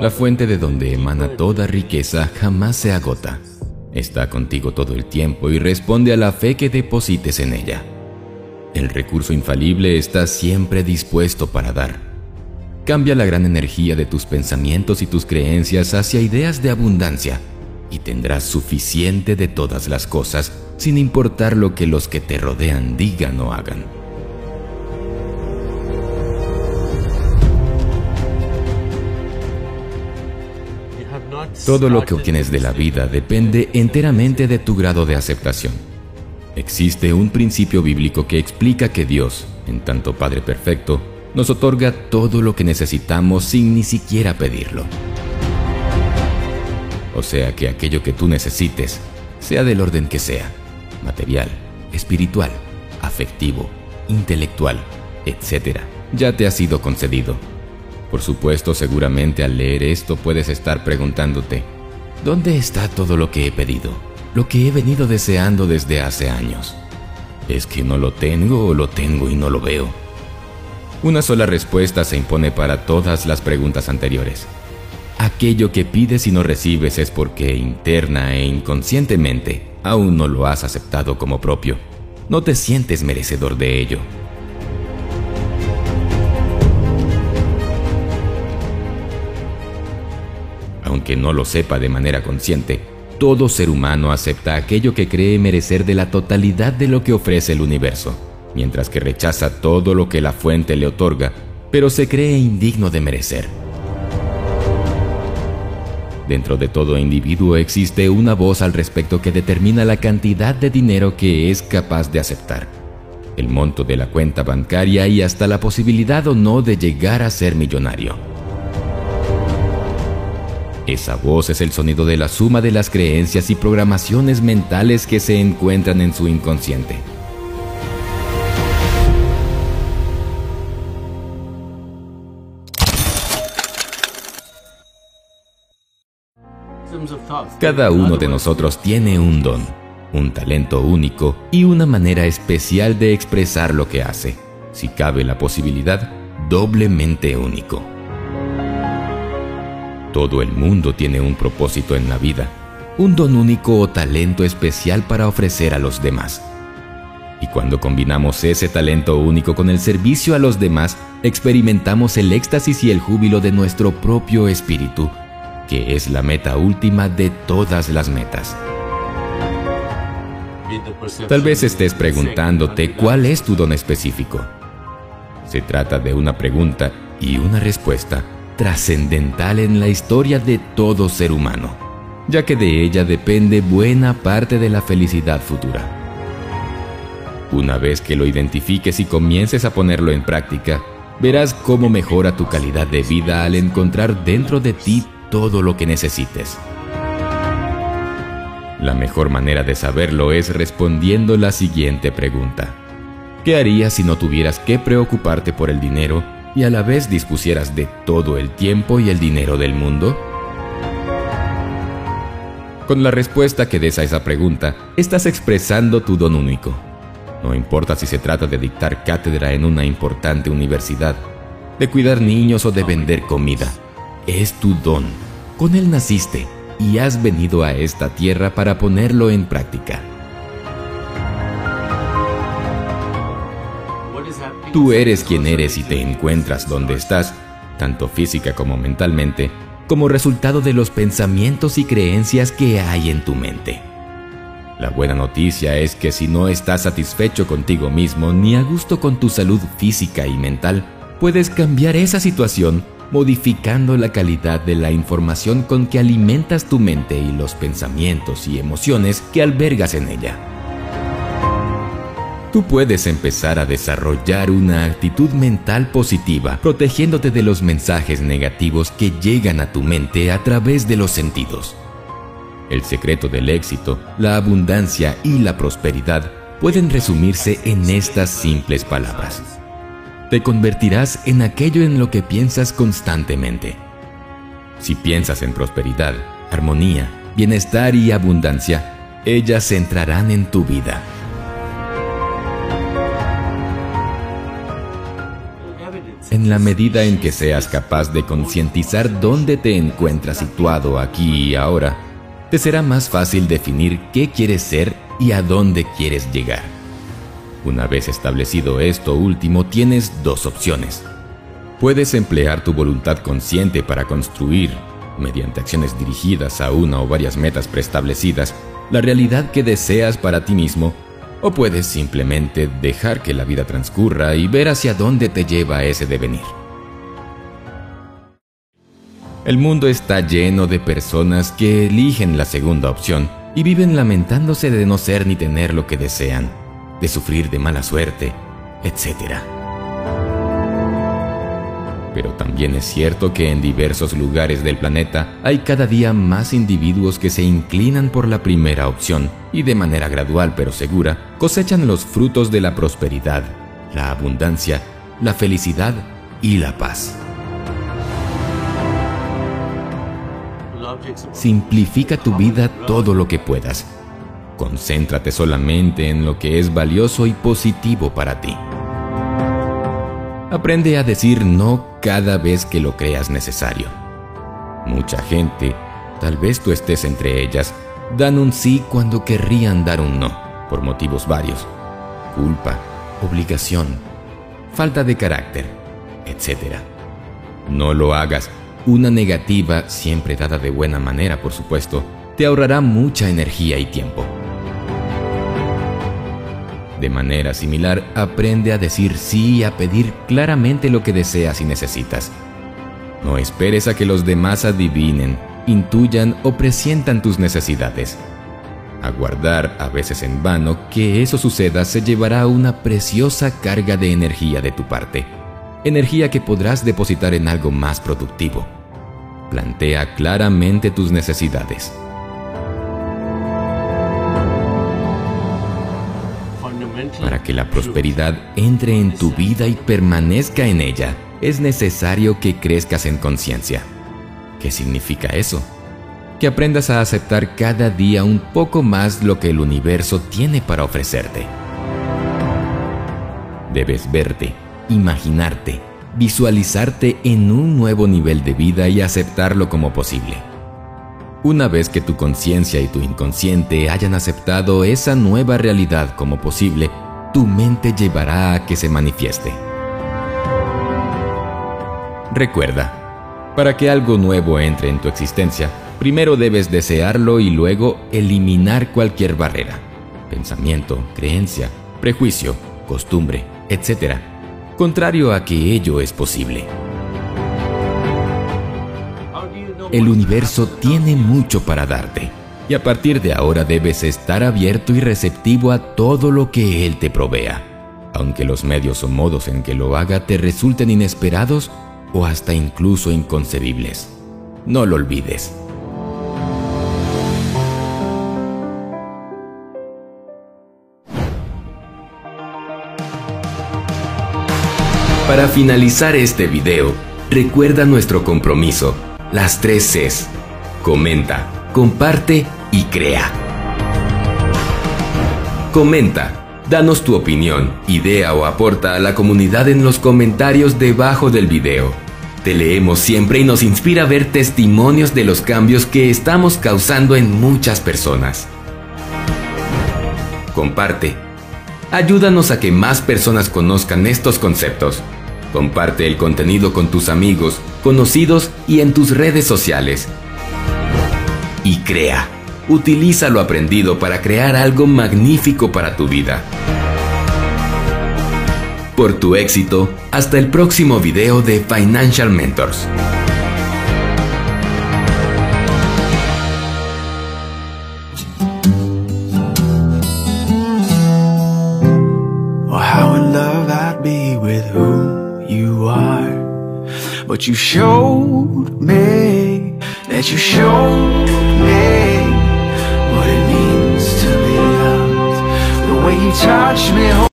La fuente de donde emana toda riqueza jamás se agota. Está contigo todo el tiempo y responde a la fe que deposites en ella. El recurso infalible está siempre dispuesto para dar. Cambia la gran energía de tus pensamientos y tus creencias hacia ideas de abundancia y tendrás suficiente de todas las cosas sin importar lo que los que te rodean digan o hagan. Todo lo que obtienes de la vida depende enteramente de tu grado de aceptación. Existe un principio bíblico que explica que Dios, en tanto Padre Perfecto, nos otorga todo lo que necesitamos sin ni siquiera pedirlo. O sea que aquello que tú necesites, sea del orden que sea, material, espiritual, afectivo, intelectual, etc., ya te ha sido concedido. Por supuesto, seguramente al leer esto puedes estar preguntándote, ¿dónde está todo lo que he pedido? Lo que he venido deseando desde hace años. ¿Es que no lo tengo o lo tengo y no lo veo? Una sola respuesta se impone para todas las preguntas anteriores. Aquello que pides y no recibes es porque interna e inconscientemente aún no lo has aceptado como propio. No te sientes merecedor de ello. Aunque no lo sepa de manera consciente, todo ser humano acepta aquello que cree merecer de la totalidad de lo que ofrece el universo, mientras que rechaza todo lo que la fuente le otorga, pero se cree indigno de merecer. Dentro de todo individuo existe una voz al respecto que determina la cantidad de dinero que es capaz de aceptar, el monto de la cuenta bancaria y hasta la posibilidad o no de llegar a ser millonario. Esa voz es el sonido de la suma de las creencias y programaciones mentales que se encuentran en su inconsciente. Cada uno de nosotros tiene un don, un talento único y una manera especial de expresar lo que hace, si cabe la posibilidad, doblemente único. Todo el mundo tiene un propósito en la vida, un don único o talento especial para ofrecer a los demás. Y cuando combinamos ese talento único con el servicio a los demás, experimentamos el éxtasis y el júbilo de nuestro propio espíritu, que es la meta última de todas las metas. Tal vez estés preguntándote cuál es tu don específico. Se trata de una pregunta y una respuesta trascendental en la historia de todo ser humano, ya que de ella depende buena parte de la felicidad futura. Una vez que lo identifiques y comiences a ponerlo en práctica, verás cómo mejora tu calidad de vida al encontrar dentro de ti todo lo que necesites. La mejor manera de saberlo es respondiendo la siguiente pregunta. ¿Qué harías si no tuvieras que preocuparte por el dinero y a la vez dispusieras de todo el tiempo y el dinero del mundo? Con la respuesta que des a esa pregunta, estás expresando tu don único. No importa si se trata de dictar cátedra en una importante universidad, de cuidar niños o de vender comida. Es tu don. Con él naciste y has venido a esta tierra para ponerlo en práctica. Tú eres quien eres y te encuentras donde estás, tanto física como mentalmente, como resultado de los pensamientos y creencias que hay en tu mente. La buena noticia es que si no estás satisfecho contigo mismo ni a gusto con tu salud física y mental, puedes cambiar esa situación modificando la calidad de la información con que alimentas tu mente y los pensamientos y emociones que albergas en ella. Tú puedes empezar a desarrollar una actitud mental positiva, protegiéndote de los mensajes negativos que llegan a tu mente a través de los sentidos. El secreto del éxito, la abundancia y la prosperidad pueden resumirse en estas simples palabras. Te convertirás en aquello en lo que piensas constantemente. Si piensas en prosperidad, armonía, bienestar y abundancia, ellas entrarán en tu vida. En la medida en que seas capaz de concientizar dónde te encuentras situado aquí y ahora, te será más fácil definir qué quieres ser y a dónde quieres llegar. Una vez establecido esto último, tienes dos opciones. Puedes emplear tu voluntad consciente para construir, mediante acciones dirigidas a una o varias metas preestablecidas, la realidad que deseas para ti mismo, o puedes simplemente dejar que la vida transcurra y ver hacia dónde te lleva ese devenir. El mundo está lleno de personas que eligen la segunda opción y viven lamentándose de no ser ni tener lo que desean, de sufrir de mala suerte, etc. Pero también es cierto que en diversos lugares del planeta hay cada día más individuos que se inclinan por la primera opción y de manera gradual pero segura cosechan los frutos de la prosperidad, la abundancia, la felicidad y la paz. Simplifica tu vida todo lo que puedas. Concéntrate solamente en lo que es valioso y positivo para ti. Aprende a decir no cada vez que lo creas necesario. Mucha gente, tal vez tú estés entre ellas, dan un sí cuando querrían dar un no, por motivos varios. Culpa, obligación, falta de carácter, etc. No lo hagas. Una negativa, siempre dada de buena manera, por supuesto, te ahorrará mucha energía y tiempo. De manera similar, aprende a decir sí y a pedir claramente lo que deseas y necesitas. No esperes a que los demás adivinen, intuyan o presientan tus necesidades. Aguardar, a veces en vano, que eso suceda se llevará una preciosa carga de energía de tu parte. Energía que podrás depositar en algo más productivo. Plantea claramente tus necesidades. Para que la prosperidad entre en tu vida y permanezca en ella, es necesario que crezcas en conciencia. ¿Qué significa eso? Que aprendas a aceptar cada día un poco más lo que el universo tiene para ofrecerte. Debes verte, imaginarte, visualizarte en un nuevo nivel de vida y aceptarlo como posible. Una vez que tu conciencia y tu inconsciente hayan aceptado esa nueva realidad como posible, tu mente llevará a que se manifieste. Recuerda, para que algo nuevo entre en tu existencia, primero debes desearlo y luego eliminar cualquier barrera, pensamiento, creencia, prejuicio, costumbre, etc., contrario a que ello es posible. El universo tiene mucho para darte y a partir de ahora debes estar abierto y receptivo a todo lo que Él te provea, aunque los medios o modos en que lo haga te resulten inesperados o hasta incluso inconcebibles. No lo olvides. Para finalizar este video, recuerda nuestro compromiso las tres Cs. Comenta, comparte y crea. Comenta, danos tu opinión, idea o aporta a la comunidad en los comentarios debajo del video. Te leemos siempre y nos inspira ver testimonios de los cambios que estamos causando en muchas personas. Comparte. Ayúdanos a que más personas conozcan estos conceptos. Comparte el contenido con tus amigos, conocidos y en tus redes sociales. Y crea. Utiliza lo aprendido para crear algo magnífico para tu vida. Por tu éxito, hasta el próximo video de Financial Mentors. But you showed me that you showed touch me.